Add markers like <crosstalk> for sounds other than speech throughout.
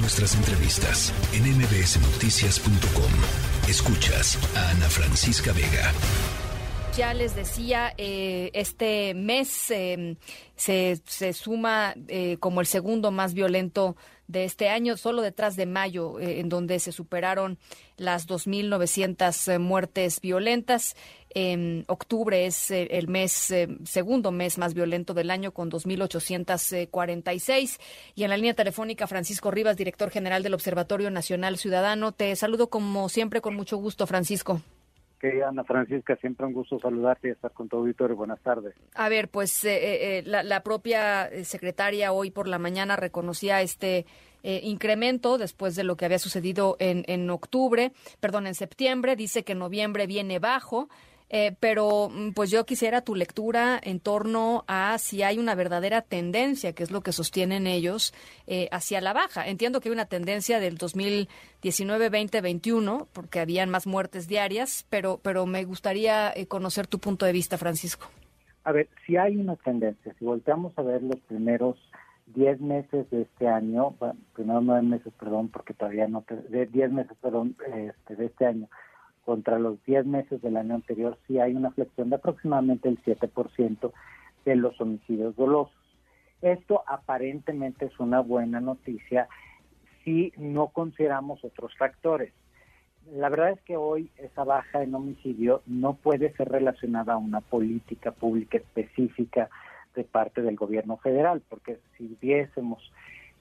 Nuestras entrevistas en mbsnoticias.com. Escuchas a Ana Francisca Vega. Ya les decía, eh, este mes em, se, se, suma eh, como el segundo más violento de este año, solo detrás de mayo, eh, en donde se superaron las 2.900 muertes violentas. En octubre es el mes, segundo mes más violento del año, con 2.846. Y en la línea telefónica, Francisco Rivas, director general del Observatorio Nacional Ciudadano. Te saludo como siempre con mucho gusto, Francisco. Querida Ana Francisca, siempre un gusto saludarte y estar con tu auditorio. Buenas tardes. A ver, pues eh, eh, la, la, propia secretaria hoy por la mañana reconocía este eh, incremento después de lo que había sucedido en, en octubre, perdón, en septiembre. Dice que noviembre viene bajo. Eh, pero mm, pues yo quisiera tu lectura en torno a si hay una verdadera tendencia, que es lo que sostienen ellos, eh, hacia la baja. Entiendo que hay una tendencia del 2019-2021, porque habían más muertes diarias, pero, pero me gustaría eh, conocer tu punto de vista, Francisco. A ver, si hay una tendencia, si volteamos a ver los primeros 10 meses de este año, bueno, primeros 9 meses, perdón, porque todavía no, de 10 meses, perdón, este, de este año, contra los 10 meses del año anterior, sí hay una flexión de aproximadamente el 7% de los homicidios dolosos. Esto aparentemente es una buena noticia si no consideramos otros factores. La verdad es que hoy esa baja en homicidio no puede ser relacionada a una política pública específica de parte del gobierno federal, porque si viésemos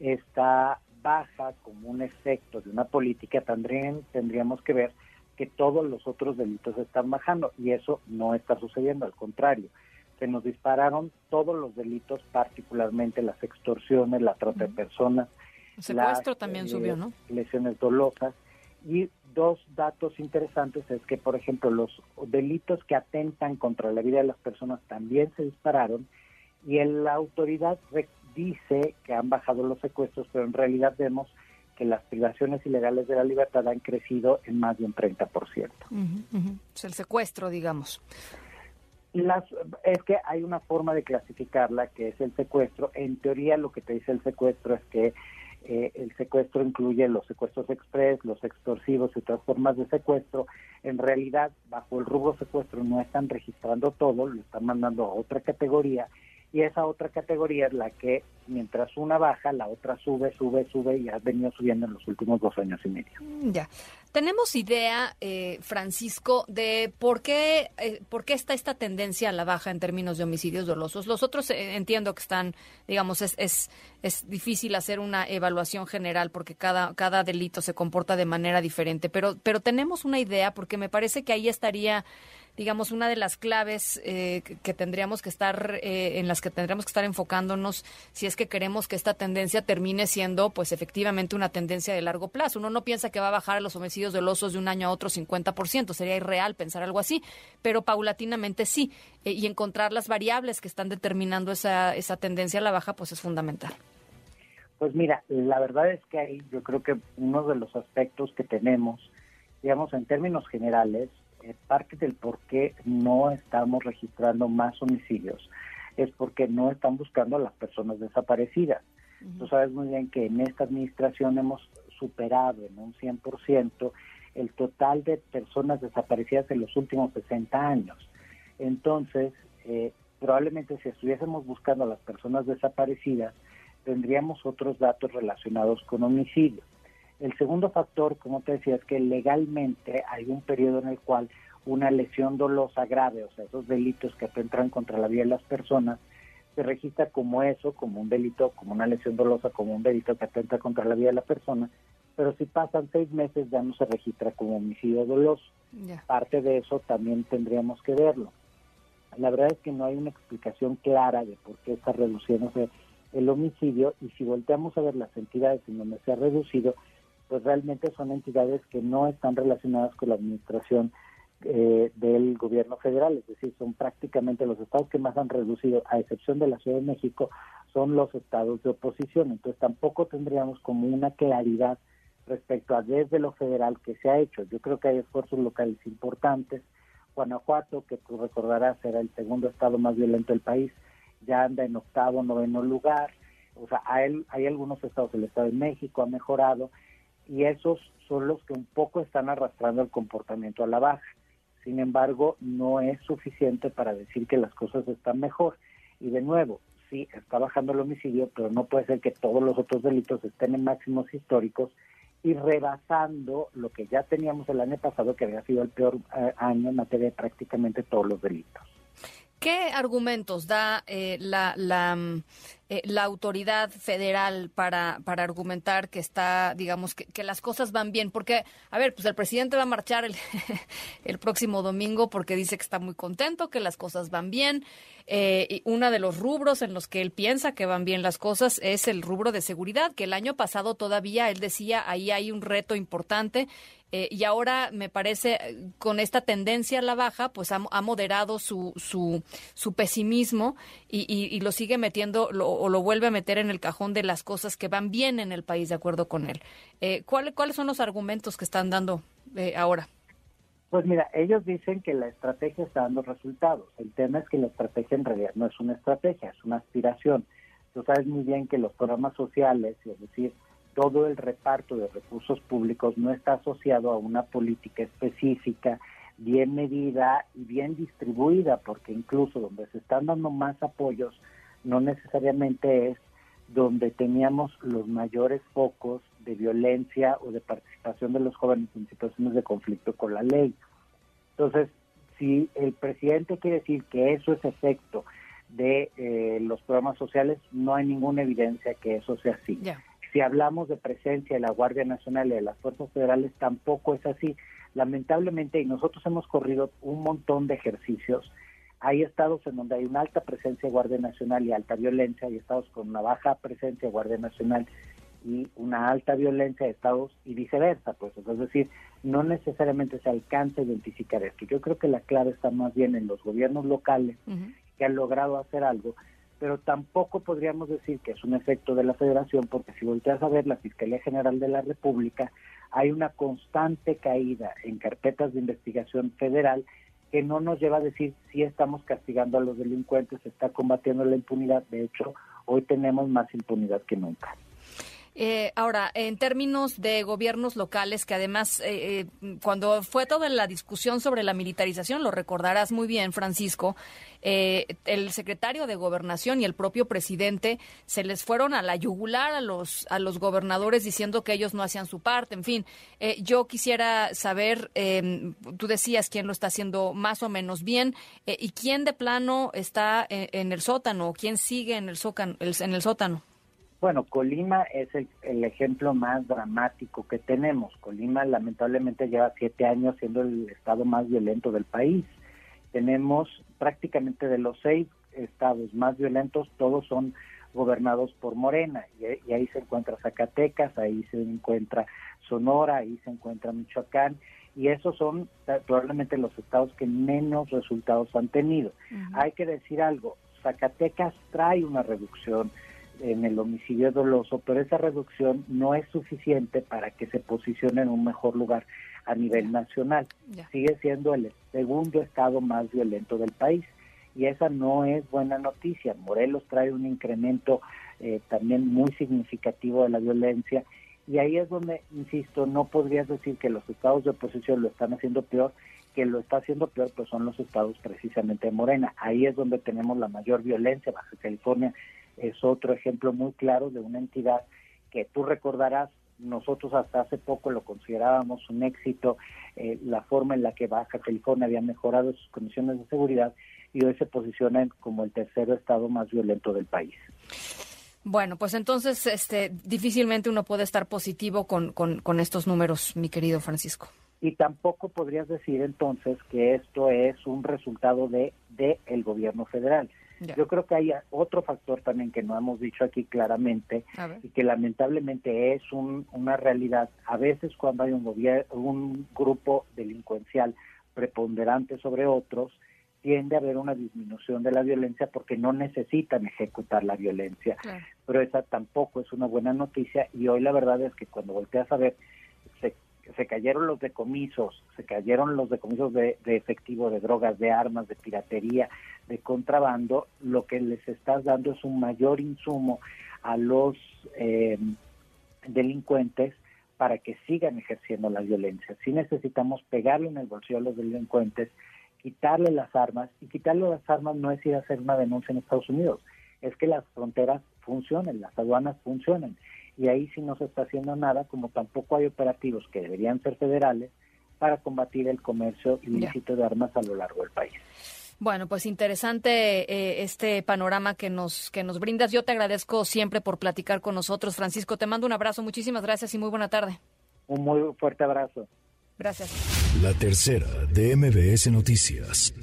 esta baja como un efecto de una política, también tendríamos que ver que todos los otros delitos están bajando y eso no está sucediendo, al contrario. Se nos dispararon todos los delitos, particularmente las extorsiones, la trata de personas. El secuestro también eh, subió, ¿no? Lesiones dolosas. Y dos datos interesantes es que, por ejemplo, los delitos que atentan contra la vida de las personas también se dispararon y la autoridad dice que han bajado los secuestros, pero en realidad vemos que las privaciones ilegales de la libertad han crecido en más de un 30%. Es el secuestro, digamos. Las, es que hay una forma de clasificarla que es el secuestro. En teoría lo que te dice el secuestro es que eh, el secuestro incluye los secuestros express, los extorsivos y otras formas de secuestro. En realidad, bajo el rubro secuestro no están registrando todo, lo están mandando a otra categoría y esa otra categoría es la que mientras una baja, la otra sube, sube, sube y ha venido subiendo en los últimos dos años y medio. Mm, ya. ¿Tenemos idea, eh, Francisco, de por qué, eh, por qué está esta tendencia a la baja en términos de homicidios dolosos? Los otros eh, entiendo que están, digamos, es, es, es difícil hacer una evaluación general porque cada, cada delito se comporta de manera diferente, pero, pero tenemos una idea porque me parece que ahí estaría digamos, una de las claves eh, que tendríamos que estar, eh, en las que tendríamos que estar enfocándonos si es que queremos que esta tendencia termine siendo, pues efectivamente, una tendencia de largo plazo. Uno no piensa que va a bajar los homicidios dolosos de un año a otro 50%, sería irreal pensar algo así, pero paulatinamente sí. Eh, y encontrar las variables que están determinando esa, esa tendencia a la baja, pues es fundamental. Pues mira, la verdad es que ahí yo creo que uno de los aspectos que tenemos, digamos, en términos generales, parte del por qué no estamos registrando más homicidios es porque no están buscando a las personas desaparecidas. Tú sabes muy bien que en esta administración hemos superado en un 100% el total de personas desaparecidas en los últimos 60 años. Entonces, eh, probablemente si estuviésemos buscando a las personas desaparecidas, tendríamos otros datos relacionados con homicidios. El segundo factor, como te decía, es que legalmente hay un periodo en el cual una lesión dolosa grave, o sea, esos delitos que atentan contra la vida de las personas, se registra como eso, como un delito, como una lesión dolosa, como un delito que atenta contra la vida de la persona, pero si pasan seis meses ya no se registra como homicidio doloso. Parte de eso también tendríamos que verlo. La verdad es que no hay una explicación clara de por qué está reduciéndose el homicidio y si volteamos a ver las entidades en donde se ha reducido, pues realmente son entidades que no están relacionadas con la administración eh, del gobierno federal, es decir, son prácticamente los estados que más han reducido, a excepción de la Ciudad de México, son los estados de oposición. Entonces tampoco tendríamos como una claridad respecto a desde lo federal que se ha hecho. Yo creo que hay esfuerzos locales importantes. Guanajuato, que tú recordarás era el segundo estado más violento del país, ya anda en octavo, noveno lugar. O sea, hay, hay algunos estados, el Estado de México ha mejorado y esos son los que un poco están arrastrando el comportamiento a la baja. Sin embargo, no es suficiente para decir que las cosas están mejor. Y de nuevo, sí, está bajando el homicidio, pero no puede ser que todos los otros delitos estén en máximos históricos y rebasando lo que ya teníamos el año pasado, que había sido el peor eh, año en materia de prácticamente todos los delitos. ¿Qué argumentos da eh, la, la, mm, eh, la, autoridad federal para, para argumentar que está, digamos, que, que, las cosas van bien? Porque, a ver, pues el presidente va a marchar el, <laughs> el próximo domingo porque dice que está muy contento, que las cosas van bien. Eh, y uno de los rubros en los que él piensa que van bien las cosas es el rubro de seguridad, que el año pasado todavía él decía ahí hay un reto importante eh, y ahora me parece con esta tendencia a la baja, pues ha, moderado su, su, su pesimismo y, lo sigue metiendo lo, o lo vuelve a meter en el cajón de las cosas que van bien en el país, de acuerdo con él. Eh, ¿cuál, ¿Cuáles son los argumentos que están dando eh, ahora? Pues mira, ellos dicen que la estrategia está dando resultados. El tema es que la estrategia en realidad no es una estrategia, es una aspiración. Tú sabes muy bien que los programas sociales, es decir, todo el reparto de recursos públicos no está asociado a una política específica, bien medida y bien distribuida, porque incluso donde se están dando más apoyos, no necesariamente es donde teníamos los mayores focos de violencia o de participación de los jóvenes en situaciones de conflicto con la ley. Entonces, si el presidente quiere decir que eso es efecto de eh, los programas sociales, no hay ninguna evidencia que eso sea así. Si hablamos de presencia de la Guardia Nacional y de las fuerzas federales, tampoco es así. Lamentablemente, y nosotros hemos corrido un montón de ejercicios, hay estados en donde hay una alta presencia de Guardia Nacional y alta violencia, hay estados con una baja presencia de Guardia Nacional y una alta violencia de estados y viceversa, pues es decir, no necesariamente se alcanza a identificar esto. Yo creo que la clave está más bien en los gobiernos locales uh -huh. que han logrado hacer algo pero tampoco podríamos decir que es un efecto de la federación, porque si volteas a ver la Fiscalía General de la República, hay una constante caída en carpetas de investigación federal que no nos lleva a decir si estamos castigando a los delincuentes, se está combatiendo la impunidad. De hecho, hoy tenemos más impunidad que nunca. Eh, ahora, en términos de gobiernos locales, que además, eh, eh, cuando fue toda la discusión sobre la militarización, lo recordarás muy bien, Francisco, eh, el secretario de Gobernación y el propio presidente se les fueron a la yugular a los, a los gobernadores diciendo que ellos no hacían su parte. En fin, eh, yo quisiera saber, eh, tú decías quién lo está haciendo más o menos bien y quién de plano está en, el sótano, quién sigue en el, sócano, en el sótano. Bueno, Colima es el, el, ejemplo más dramático que tenemos. Colima lamentablemente lleva siete años siendo el estado más violento del país. Tenemos prácticamente de los seis estados más violentos, todos son gobernados por Morena. Y, y ahí se encuentra Zacatecas, ahí se encuentra Sonora, ahí se encuentra Michoacán. Y esos son probablemente los estados que menos resultados han tenido. Uh -huh. Hay que decir algo, Zacatecas trae una reducción en el homicidio doloso, pero esa reducción no es suficiente para que se posicione en un mejor lugar a nivel nacional. Sigue siendo el segundo estado más violento del país y esa no es buena noticia. Morelos trae un incremento eh, también muy significativo de la violencia y ahí es donde, insisto, no podrías decir que los estados de oposición lo están haciendo peor, que lo está haciendo peor pues son los estados precisamente de Morena. Ahí es donde tenemos la mayor violencia, Baja California es otro ejemplo muy claro de una entidad que tú recordarás, nosotros hasta hace poco lo considerábamos un éxito, eh, la forma en la que Baja California había mejorado sus condiciones de seguridad y hoy se posiciona como el tercer estado más violento del país. Bueno, pues entonces este, difícilmente uno puede estar positivo con, con, con estos números, mi querido Francisco y tampoco podrías decir entonces que esto es un resultado de, de el gobierno federal. Yo creo que hay otro factor también que no hemos dicho aquí claramente y que lamentablemente es un, una realidad. A veces cuando hay un gobierno, un grupo delincuencial preponderante sobre otros, tiende a haber una disminución de la violencia porque no necesitan ejecutar la violencia. Claro. Pero esa tampoco es una buena noticia y hoy la verdad es que cuando volteas a ver se se cayeron los decomisos, se cayeron los decomisos de, de, efectivo, de drogas, de armas, de piratería, de contrabando, lo que les estás dando es un mayor insumo a los eh, delincuentes para que sigan ejerciendo la violencia. Sí necesitamos pegarle en el bolsillo a los delincuentes, quitarle las armas, y quitarle las armas no es ir a hacer una denuncia en Estados Unidos, es que las fronteras funcionen, las aduanas funcionen. Y ahí sí no se está haciendo nada, como tampoco hay operativos que deberían ser federales para combatir el comercio ilícito de armas a lo largo del país. Bueno, pues interesante eh, este panorama que nos que nos brindas. Yo te agradezco siempre por platicar con nosotros, Francisco. Te mando un abrazo, muchísimas gracias y muy buena tarde. Un muy fuerte abrazo. Gracias. La tercera de MBS Noticias.